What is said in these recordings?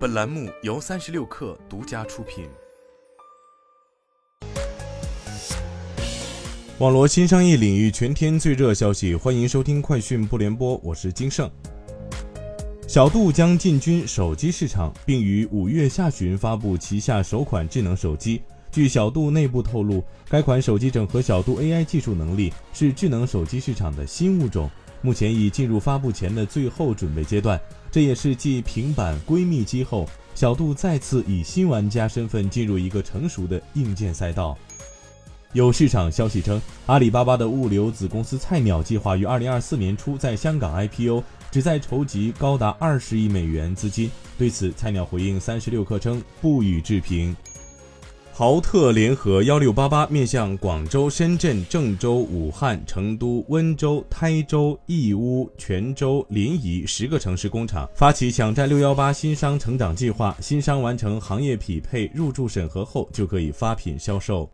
本栏目由三十六氪独家出品。网络新商业领域全天最热消息，欢迎收听快讯不联播，我是金盛。小度将进军手机市场，并于五月下旬发布旗下首款智能手机。据小度内部透露，该款手机整合小度 AI 技术能力，是智能手机市场的新物种。目前已进入发布前的最后准备阶段，这也是继平板、闺蜜机后，小度再次以新玩家身份进入一个成熟的硬件赛道。有市场消息称，阿里巴巴的物流子公司菜鸟计划于二零二四年初在香港 IPO，旨在筹集高达二十亿美元资金。对此，菜鸟回应三十六氪称不予置评。豪特联合幺六八八面向广州、深圳、郑州、武汉、成都、温州、台州、义乌、泉州、临沂十个城市工厂发起抢占六幺八新商成长计划，新商完成行业匹配、入驻审核后就可以发品销售。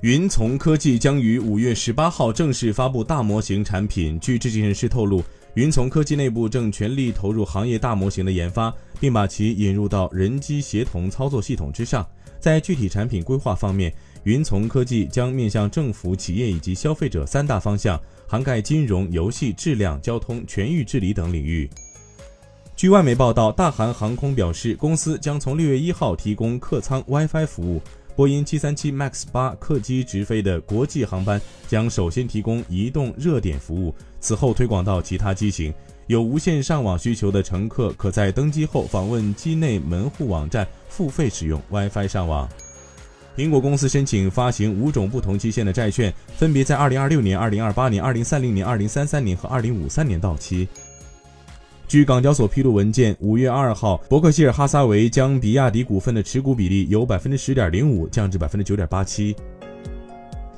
云从科技将于五月十八号正式发布大模型产品。据知情人士透露，云从科技内部正全力投入行业大模型的研发，并把其引入到人机协同操作系统之上。在具体产品规划方面，云从科技将面向政府、企业以及消费者三大方向，涵盖金融、游戏、质量、交通、全域治理等领域。据外媒报道，大韩航空表示，公司将从六月一号提供客舱 WiFi 服务。波音737 MAX 八客机直飞的国际航班将首先提供移动热点服务，此后推广到其他机型。有无线上网需求的乘客，可在登机后访问机内门户网站，付费使用 WiFi 上网。苹果公司申请发行五种不同期限的债券，分别在2026年、2028年、2030年、2033年和2053年到期。据港交所披露文件，五月二号，伯克希尔哈撒韦将比亚迪股份的持股比例由百分之十点零五降至百分之九点八七。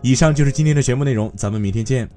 以上就是今天的全部内容，咱们明天见。